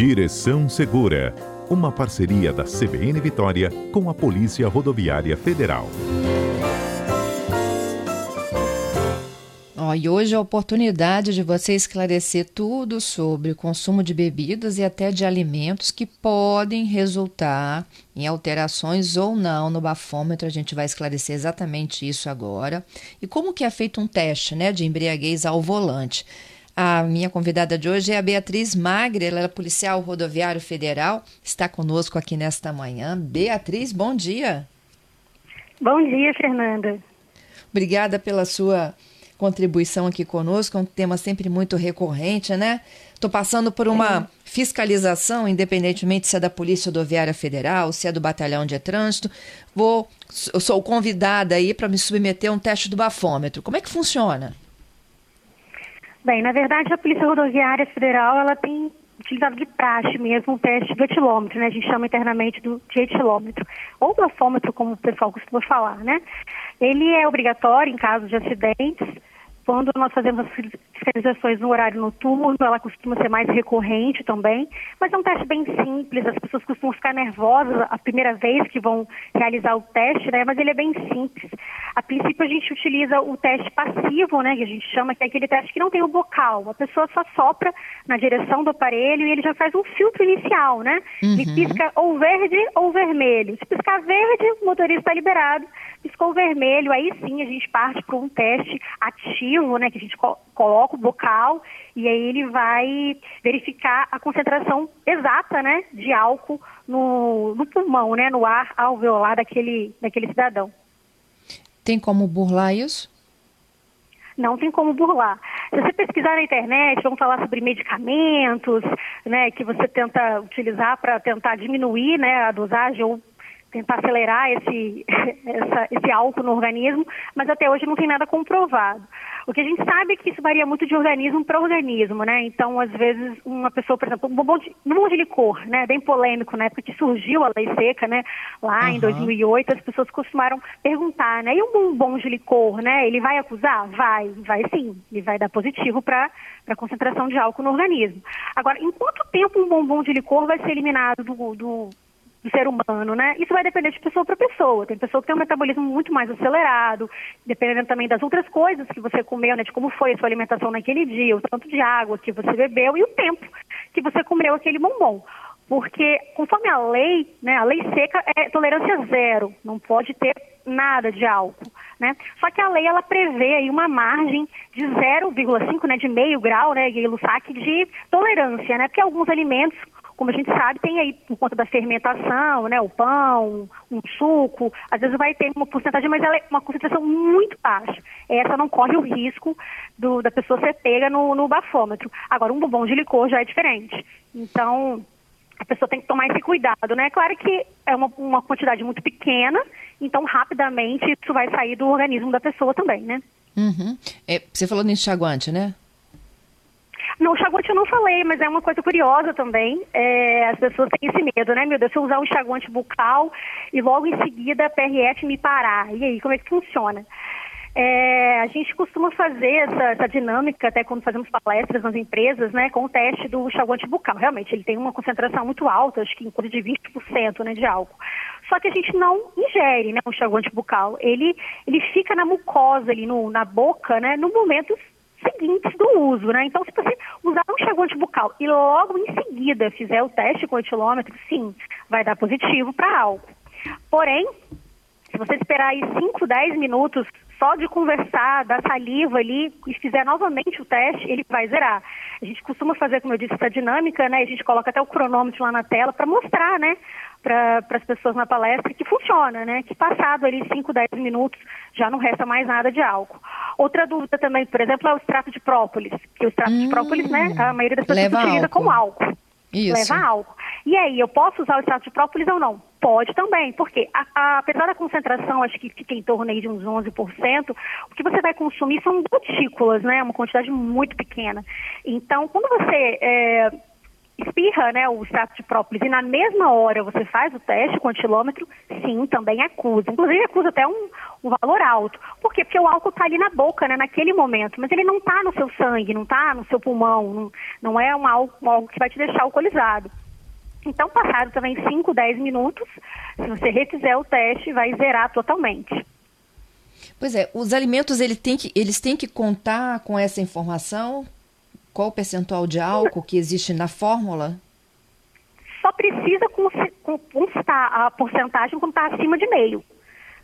Direção Segura, uma parceria da CBN Vitória com a Polícia Rodoviária Federal. Oh, e hoje é a oportunidade de você esclarecer tudo sobre o consumo de bebidas e até de alimentos que podem resultar em alterações ou não no bafômetro. A gente vai esclarecer exatamente isso agora. E como que é feito um teste né, de embriaguez ao volante. A minha convidada de hoje é a Beatriz Magre, ela é policial rodoviário federal, está conosco aqui nesta manhã. Beatriz, bom dia. Bom dia, Fernanda. Obrigada pela sua contribuição aqui conosco, é um tema sempre muito recorrente, né? Estou passando por uma fiscalização, independentemente se é da Polícia Rodoviária Federal, se é do Batalhão de Trânsito. Vou, sou convidada aí para me submeter a um teste do bafômetro. Como é que funciona? Bem, na verdade, a Polícia Rodoviária Federal ela tem utilizado de praxe mesmo o teste do etilômetro, né? A gente chama internamente do, de etilômetro, ou bafômetro, como o pessoal costuma falar, né? Ele é obrigatório em caso de acidentes, quando nós fazemos as fiscalizações no horário noturno, ela costuma ser mais recorrente também, mas é um teste bem simples, as pessoas costumam ficar nervosas a primeira vez que vão realizar o teste, né? Mas ele é bem simples. A princípio a gente utiliza o teste passivo, né? Que a gente chama que é aquele teste que não tem o bocal. A pessoa só sopra na direção do aparelho e ele já faz um filtro inicial, né? Uhum. Ele pisca ou verde ou vermelho. Se piscar verde, o motorista está liberado piscou vermelho, aí sim a gente parte para um teste ativo, né, que a gente co coloca o bocal e aí ele vai verificar a concentração exata, né, de álcool no, no pulmão, né, no ar alveolar daquele, daquele cidadão. Tem como burlar isso? Não tem como burlar. Se você pesquisar na internet, vamos falar sobre medicamentos, né, que você tenta utilizar para tentar diminuir, né, a dosagem ou tentar acelerar esse, essa, esse álcool no organismo, mas até hoje não tem nada comprovado. O que a gente sabe é que isso varia muito de organismo para organismo, né? Então, às vezes, uma pessoa, por exemplo, um bombom de, um bombom de licor, né? Bem polêmico, na época que surgiu a lei seca, né? Lá uhum. em 2008, as pessoas costumaram perguntar, né? E um bombom de licor, né? Ele vai acusar? Vai, vai sim. Ele vai dar positivo para a concentração de álcool no organismo. Agora, em quanto tempo um bombom de licor vai ser eliminado do, do do ser humano, né? Isso vai depender de pessoa para pessoa. Tem pessoa que tem um metabolismo muito mais acelerado, dependendo também das outras coisas que você comeu, né? De como foi a sua alimentação naquele dia, o tanto de água que você bebeu e o tempo que você comeu aquele bombom. Porque, conforme a lei, né, a lei seca é tolerância zero, não pode ter nada de álcool, né? Só que a lei, ela prevê aí uma margem de 0,5, né, de meio grau, né, de tolerância, né? Porque alguns alimentos, como a gente sabe, tem aí, por conta da fermentação, né, o pão, um suco, às vezes vai ter uma porcentagem, mas ela é uma concentração muito baixa. Essa não corre o risco do, da pessoa ser pega no, no bafômetro. Agora, um bombom de licor já é diferente. Então, a pessoa tem que tomar esse cuidado, né? Claro que é uma, uma quantidade muito pequena, então rapidamente isso vai sair do organismo da pessoa também, né? Uhum. É, você falou no enxaguante, né? Não, o enxaguante eu não falei, mas é uma coisa curiosa também. É, as pessoas têm esse medo, né? Meu Deus, se eu usar um enxaguante bucal e logo em seguida a PRF me parar. E aí, como é que funciona? É, a gente costuma fazer essa, essa, dinâmica, até quando fazemos palestras nas empresas, né, com o teste do enxaguante bucal. Realmente, ele tem uma concentração muito alta, acho que em coisa de 20% né, de álcool. Só que a gente não ingere né, o enxaguante bucal. Ele, ele fica na mucosa, ali no, na boca, né, no momento seguintes do uso, né? Então, se você usar um enxaguante bucal e logo em seguida fizer o teste com o etilômetro, sim, vai dar positivo para álcool. Porém, se você esperar aí 5, 10 minutos só de conversar, dar saliva ali e fizer novamente o teste, ele vai zerar. A gente costuma fazer, como eu disse, essa dinâmica, né? A gente coloca até o cronômetro lá na tela para mostrar, né? Para as pessoas na palestra que funciona, né? Que passado ali 5, 10 minutos já não resta mais nada de álcool. Outra dúvida também, por exemplo, é o extrato de própolis, que o extrato hum, de própolis, né? A maioria das pessoas utiliza álcool. com álcool. Isso. Leva álcool. E aí, eu posso usar o extrato de própolis ou não? Pode também, porque a, a, apesar da concentração, acho que fica em torno aí de uns 11%, o que você vai consumir são gotículas, né? Uma quantidade muito pequena. Então, quando você é, espirra né, o extrato de própolis e na mesma hora você faz o teste com antilômetro, sim, também acusa. Inclusive acusa até um, um valor alto. Por quê? Porque o álcool está ali na boca, né, naquele momento, mas ele não está no seu sangue, não está no seu pulmão, não, não é um álcool, algo que vai te deixar alcoolizado. Então, passado também 5, 10 minutos, se você refizer o teste, vai zerar totalmente. Pois é, os alimentos ele tem que, eles têm que contar com essa informação? Qual o percentual de álcool que existe na fórmula? Só precisa constar a porcentagem quando está acima de meio.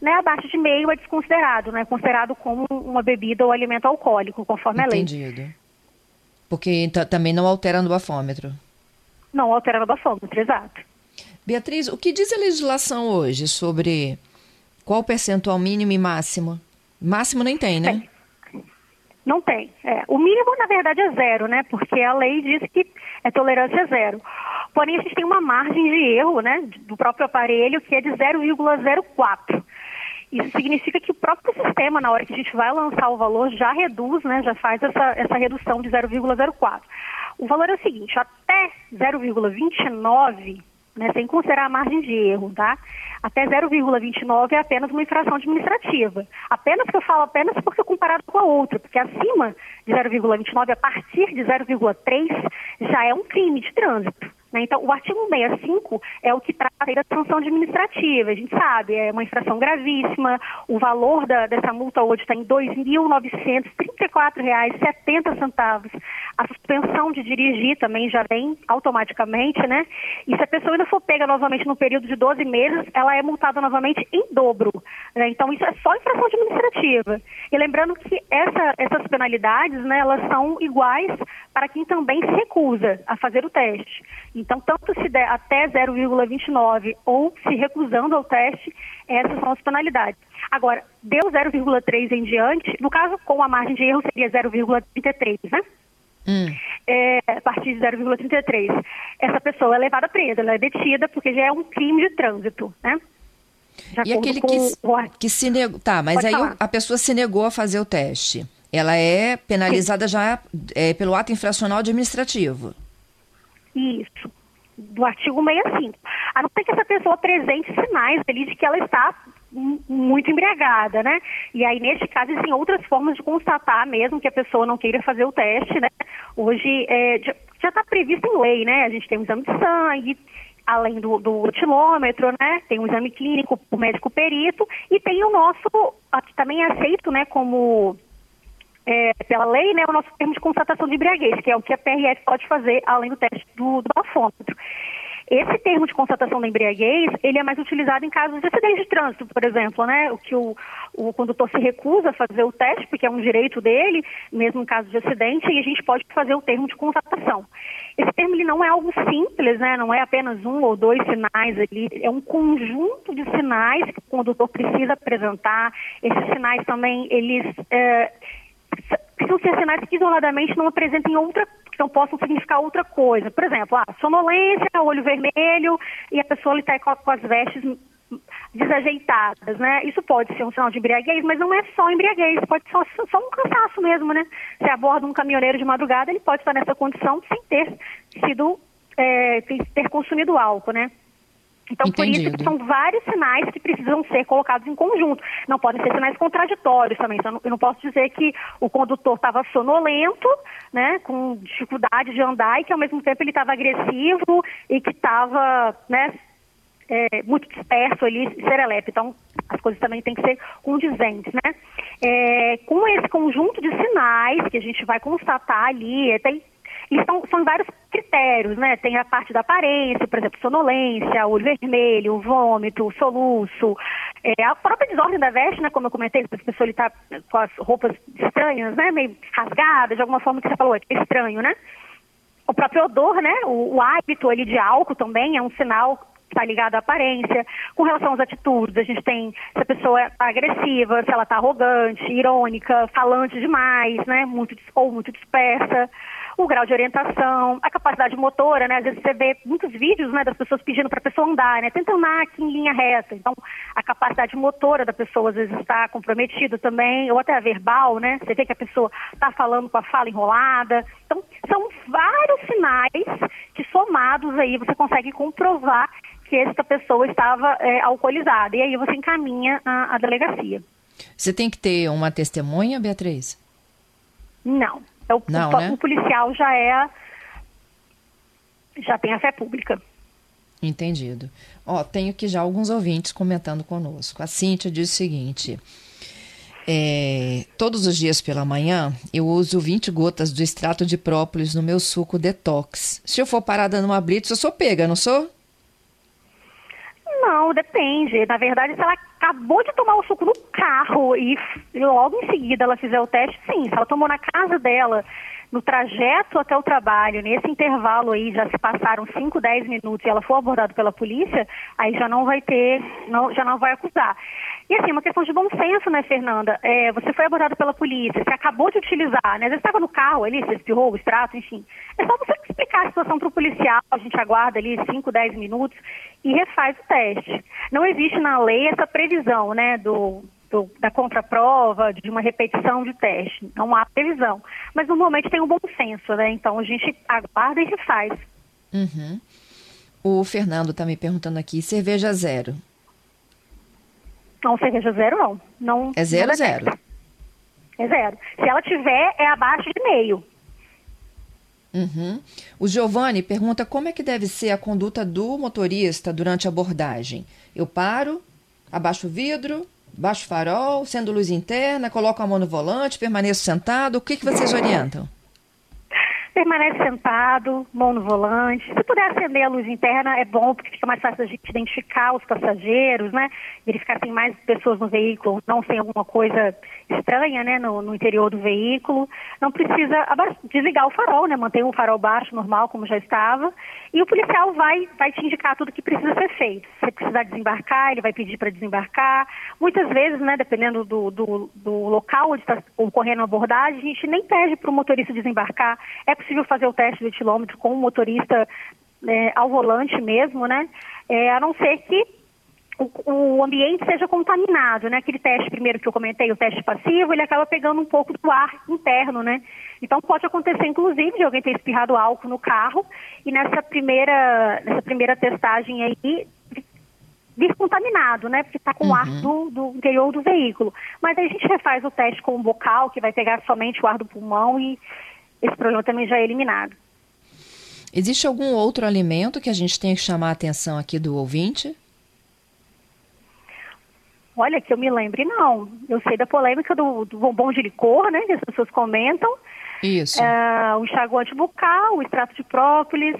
Né, abaixo de meio é desconsiderado, né? Considerado como uma bebida ou alimento alcoólico, conforme Entendido. a lei. Entendido. Porque também não altera no bafômetro. Não altera no bafômetro, exato. Beatriz, o que diz a legislação hoje sobre qual o percentual mínimo e máximo? Máximo nem tem, né? Tem. Não tem. É. O mínimo, na verdade, é zero, né? Porque a lei diz que é tolerância zero. Porém, a gente tem uma margem de erro, né, do próprio aparelho, que é de 0,04. Isso significa que o próprio sistema, na hora que a gente vai lançar o valor, já reduz, né, já faz essa, essa redução de 0,04. O valor é o seguinte, até 0,29 né, sem considerar a margem de erro, tá? Até 0,29 é apenas uma infração administrativa. Apenas que eu falo apenas porque comparado com a outra, porque acima de 0,29, a partir de 0,3, já é um crime de trânsito. Né? Então, o artigo 65 é o que trata da sanção administrativa. A gente sabe, é uma infração gravíssima. O valor da, dessa multa hoje está em R$ 2.934,70. A suspensão de dirigir também já vem automaticamente, né? E se a pessoa ainda for pega novamente no período de 12 meses, ela é multada novamente em dobro. Né? Então, isso é só infração administrativa. E lembrando que essa, essas penalidades, né, elas são iguais para quem também se recusa a fazer o teste. Então, tanto se der até 0,29 ou se recusando ao teste, essas são as penalidades. Agora, deu 0,3 em diante, no caso, com a margem de erro seria 0,33, né? Hum. É, a partir de 0,33. Essa pessoa é levada presa, ela é detida porque já é um crime de trânsito, né? e aquele que, que se negou. Tá, mas Pode aí falar. a pessoa se negou a fazer o teste. Ela é penalizada Sim. já é, pelo ato infracional administrativo. Isso, do artigo 65. A não ser que essa pessoa apresente sinais ali de que ela está muito embriagada, né? E aí, neste caso, existem outras formas de constatar mesmo que a pessoa não queira fazer o teste, né? Hoje, é, já está previsto em lei, né? A gente tem um exame de sangue, além do, do etilômetro, né? Tem um exame clínico, o médico perito, e tem o nosso, que também é aceito, né, como é, pela lei, né, o nosso termo de constatação de embriaguez, que é o que a PRF pode fazer além do teste do, do bafômetro. Esse termo de constatação da embriaguez, ele é mais utilizado em casos de acidente de trânsito, por exemplo, né? O que o, o condutor se recusa a fazer o teste, porque é um direito dele, mesmo em caso de acidente, e a gente pode fazer o termo de constatação. Esse termo ele não é algo simples, né? Não é apenas um ou dois sinais ali, é um conjunto de sinais que o condutor precisa apresentar. Esses sinais também, eles é, precisam ser sinais que isoladamente não apresentem outra, não possam significar outra coisa. Por exemplo, ah, sonolência, olho vermelho e a pessoa está com as vestes desajeitadas, né? Isso pode ser um sinal de embriaguez, mas não é só embriaguez, pode ser só, só um cansaço mesmo, né? Se aborda um caminhoneiro de madrugada, ele pode estar nessa condição sem ter sido, é, ter consumido álcool, né? Então, Entendido. por isso, são vários sinais que precisam ser colocados em conjunto. Não podem ser sinais contraditórios também. Então, eu não posso dizer que o condutor estava sonolento, né, com dificuldade de andar e que, ao mesmo tempo, ele estava agressivo e que estava, né, é, muito disperso ali, serelepe. Então, as coisas também têm que ser condizentes, né? É, com esse conjunto de sinais que a gente vai constatar ali, tem e são, são vários critérios, né? Tem a parte da aparência, por exemplo, sonolência, olho vermelho, vômito, soluço, é, a própria desordem da veste, né? Como eu comentei, a pessoa está com as roupas estranhas, né? Meio rasgadas, de alguma forma que você falou, é estranho, né? O próprio odor, né? O, o hábito ali de álcool também é um sinal está ligado à aparência. Com relação às atitudes, a gente tem se a pessoa está agressiva, se ela está arrogante, irônica, falante demais, né? Muito, ou muito dispersa o grau de orientação, a capacidade motora, né? Às vezes você vê muitos vídeos, né, das pessoas pedindo para a pessoa andar, né? Tenta andar aqui em linha reta. Então, a capacidade motora da pessoa às vezes está comprometida também, ou até a verbal, né? Você vê que a pessoa está falando com a fala enrolada. Então, são vários sinais que somados aí você consegue comprovar que esta pessoa estava é, alcoolizada. E aí você encaminha a, a delegacia. Você tem que ter uma testemunha, Beatriz? Não. É o, Não, o, né? o policial já é já tem a fé pública. Entendido. Ó, tenho aqui já alguns ouvintes comentando conosco. A Cíntia diz o seguinte: é, todos os dias pela manhã eu uso 20 gotas do extrato de própolis no meu suco detox. Se eu for parada numa blitz, eu sou pega, não sou? Não, depende. Na verdade, se ela acabou de tomar o suco no carro e logo em seguida ela fizer o teste, sim. Se ela tomou na casa dela, no trajeto até o trabalho, nesse intervalo aí já se passaram 5, 10 minutos e ela for abordada pela polícia, aí já não vai ter, não, já não vai acusar. E assim, uma questão de bom senso, né, Fernanda? É, você foi abordado pela polícia, você acabou de utilizar, né? Vezes estava no carro ali, você espirrou o extrato, enfim. É só você explicar a situação para o policial, a gente aguarda ali 5, 10 minutos e refaz o teste. Não existe na lei essa previsão, né, do, do- da contraprova, de uma repetição de teste. Não há previsão. Mas normalmente tem um bom senso, né? Então a gente aguarda e refaz. Uhum. O Fernando está me perguntando aqui: cerveja zero. Não, cerveja zero não. não É zero, não zero. É zero. Se ela tiver, é abaixo de meio. Uhum. O Giovanni pergunta como é que deve ser a conduta do motorista durante a abordagem. Eu paro, abaixo o vidro, baixo o farol, sendo luz interna, coloco a mão no volante, permaneço sentado. O que, que vocês orientam? Permanece sentado, mão no volante. Se puder acender a luz interna, é bom, porque fica mais fácil a gente identificar os passageiros, né? Verificar se tem mais pessoas no veículo, não sem alguma coisa estranha, né, no, no interior do veículo. Não precisa desligar o farol, né? Manter o farol baixo, normal, como já estava. E o policial vai, vai te indicar tudo que precisa ser feito. Se precisar desembarcar, ele vai pedir para desembarcar. Muitas vezes, né, dependendo do, do, do local onde está ocorrendo a abordagem, a gente nem pede para o motorista desembarcar. É possível fazer o teste do etilômetro com o motorista é, ao volante mesmo, né? É, a não ser que o, o ambiente seja contaminado, né? Aquele teste primeiro que eu comentei, o teste passivo, ele acaba pegando um pouco do ar interno, né? Então pode acontecer, inclusive, de alguém ter espirrado álcool no carro e nessa primeira, nessa primeira testagem aí vir contaminado, né? Porque está com o ar do, do interior do veículo. Mas aí a gente refaz o teste com o bocal, que vai pegar somente o ar do pulmão e esse problema também já é eliminado. Existe algum outro alimento que a gente tem que chamar a atenção aqui do ouvinte? Olha, que eu me lembre, não. Eu sei da polêmica do, do bombom de licor, né? Que as pessoas comentam. Isso. Ah, o enxaguante bucal, o extrato de própolis.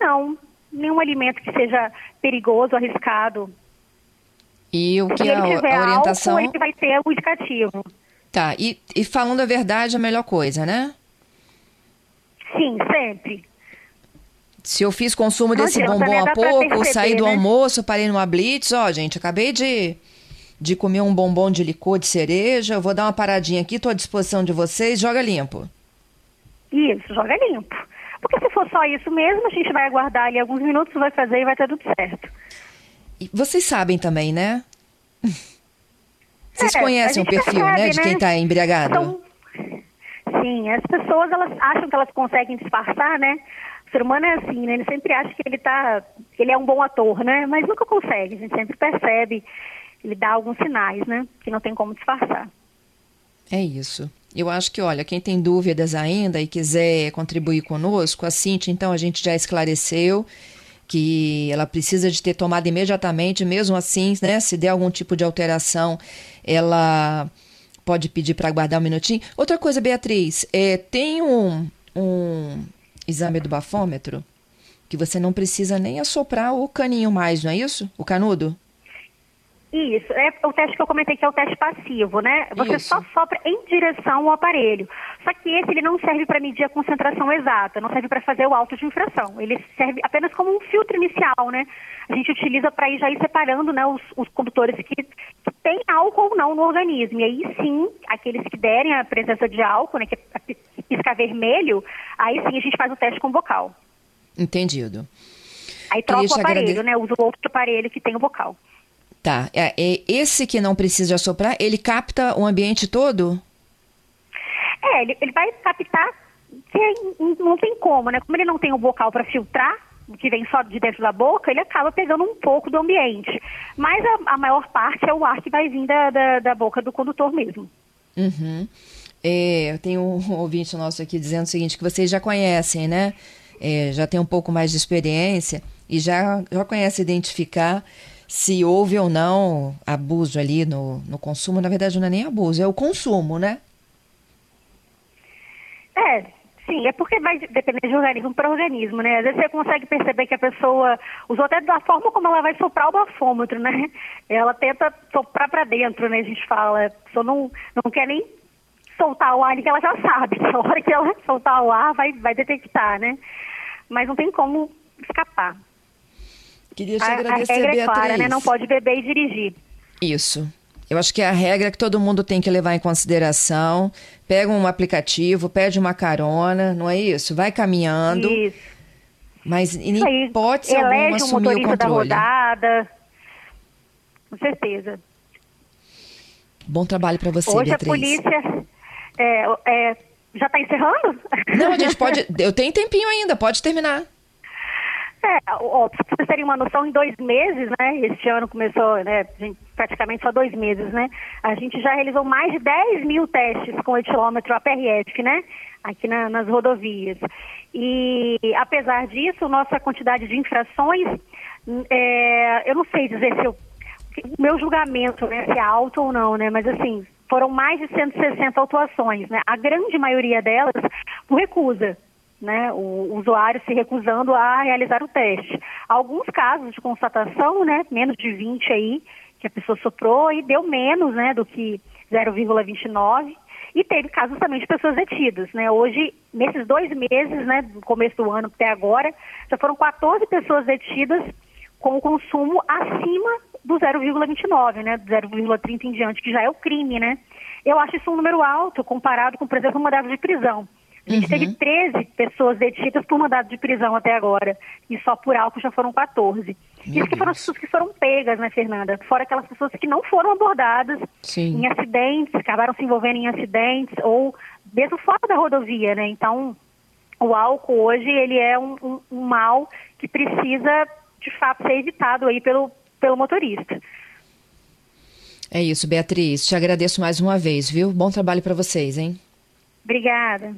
Não, nenhum alimento que seja perigoso, arriscado. E o que Se é ele a, tiver a orientação? álcool, ele vai ter o indicativo. Tá, e, e falando a verdade, a melhor coisa, né? Sim, sempre. Se eu fiz consumo Não desse adianta, bombom né? há pouco, perceber, saí do né? almoço, parei numa blitz, ó, gente, acabei de, de comer um bombom de licor de cereja, eu vou dar uma paradinha aqui, tô à disposição de vocês, joga limpo. Isso, joga limpo. Porque se for só isso mesmo, a gente vai aguardar ali alguns minutos, vai fazer e vai ter tudo certo. E vocês sabem também, né? Vocês É, conhecem o perfil, né, de né? quem tá embriagado? Então, sim, as pessoas elas acham que elas conseguem disfarçar, né? O ser humano é assim, né? Ele sempre acha que ele tá, que ele é um bom ator, né? Mas nunca consegue. A gente sempre percebe, ele dá alguns sinais, né? Que não tem como disfarçar. É isso. Eu acho que, olha, quem tem dúvidas ainda e quiser contribuir conosco, a Cintia, então, a gente já esclareceu que ela precisa de ter tomado imediatamente, mesmo assim, né, se der algum tipo de alteração, ela pode pedir para aguardar um minutinho. Outra coisa, Beatriz, é, tem um, um exame do bafômetro que você não precisa nem assoprar o caninho mais, não é isso? O canudo? Isso, é o teste que eu comentei que é o teste passivo, né? Você Isso. só sopra em direção ao aparelho. Só que esse ele não serve para medir a concentração exata, não serve para fazer o auto de infração. Ele serve apenas como um filtro inicial, né? A gente utiliza para ir já ir separando, né, os, os condutores que, que têm álcool ou não no organismo. E aí sim, aqueles que derem a presença de álcool, né, que é pi- piscar vermelho, aí sim a gente faz o teste com bocal. Entendido. Aí troca o aparelho, agrade- né? Usa o outro aparelho que tem o bocal. Tá. É, é, esse que não precisa assoprar, ele capta o ambiente todo? É, ele, ele vai captar que não tem como, né? Como ele não tem o bocal para filtrar, que vem só de dentro da boca, ele acaba pegando um pouco do ambiente. Mas a, a maior parte é o ar que vai vir da, da, da boca do condutor mesmo. Uhum. É, tem um ouvinte nosso aqui dizendo o seguinte, que vocês já conhecem, né? É, já tem um pouco mais de experiência e já, já conhece identificar se houve ou não abuso ali no, no consumo. Na verdade, não é nem abuso, é o consumo, né? É, sim, é porque vai depender de organismo para organismo, né? Às vezes você consegue perceber que a pessoa usou até da forma como ela vai soprar o bafômetro, né? Ela tenta soprar para dentro, né? A gente fala, a pessoa não, não quer nem soltar o ar que ela já sabe. A hora que ela soltar o ar vai, vai detectar, né? Mas não tem como escapar. Queria te a, agradecer, a regra Beatriz. é clara, né? Não pode beber e dirigir. Isso. Eu acho que é a regra que todo mundo tem que levar em consideração. Pega um aplicativo, pede uma carona, não é isso? Vai caminhando. Isso. Mas em hipótese Elege alguma um assumir o controle. da rodada. Com certeza. Bom trabalho para você, Hoje Beatriz. a polícia é, é, já está encerrando? Não, a gente pode. Eu tenho tempinho ainda, pode terminar. É, ó, pra vocês terem uma noção, em dois meses, né? Este ano começou, né? praticamente só dois meses, né? A gente já realizou mais de 10 mil testes com o etilômetro APRF, né? Aqui na, nas rodovias. E apesar disso, nossa quantidade de infrações, é, eu não sei dizer se o meu julgamento, né, se é alto ou não, né? Mas assim, foram mais de 160 autuações, né? A grande maioria delas por recusa né, o usuário se recusando a realizar o teste. Alguns casos de constatação, né, menos de 20 aí, que a pessoa soprou e deu menos, né, do que 0,29. E teve casos também de pessoas detidas, né? Hoje, nesses dois meses, né, do começo do ano até agora, já foram 14 pessoas detidas com o consumo acima do 0,29, né, do 0,30 em diante, que já é o crime, né? Eu acho isso um número alto comparado com, por exemplo, o mandado de prisão. A gente uhum. teve 13 pessoas detidas por mandado de prisão até agora. E só por álcool já foram 14. Meu Isso que foram as pessoas que foram pegas, né, Fernanda? Fora aquelas pessoas que não foram abordadas Sim. em acidentes, acabaram se envolvendo em acidentes, ou mesmo fora da rodovia, né? Então, o álcool hoje, ele é um, um, um mal que precisa, de fato, ser evitado aí pelo, pelo motorista. É isso, Beatriz. Te agradeço mais uma vez, viu? Bom trabalho para vocês, hein? Obrigada.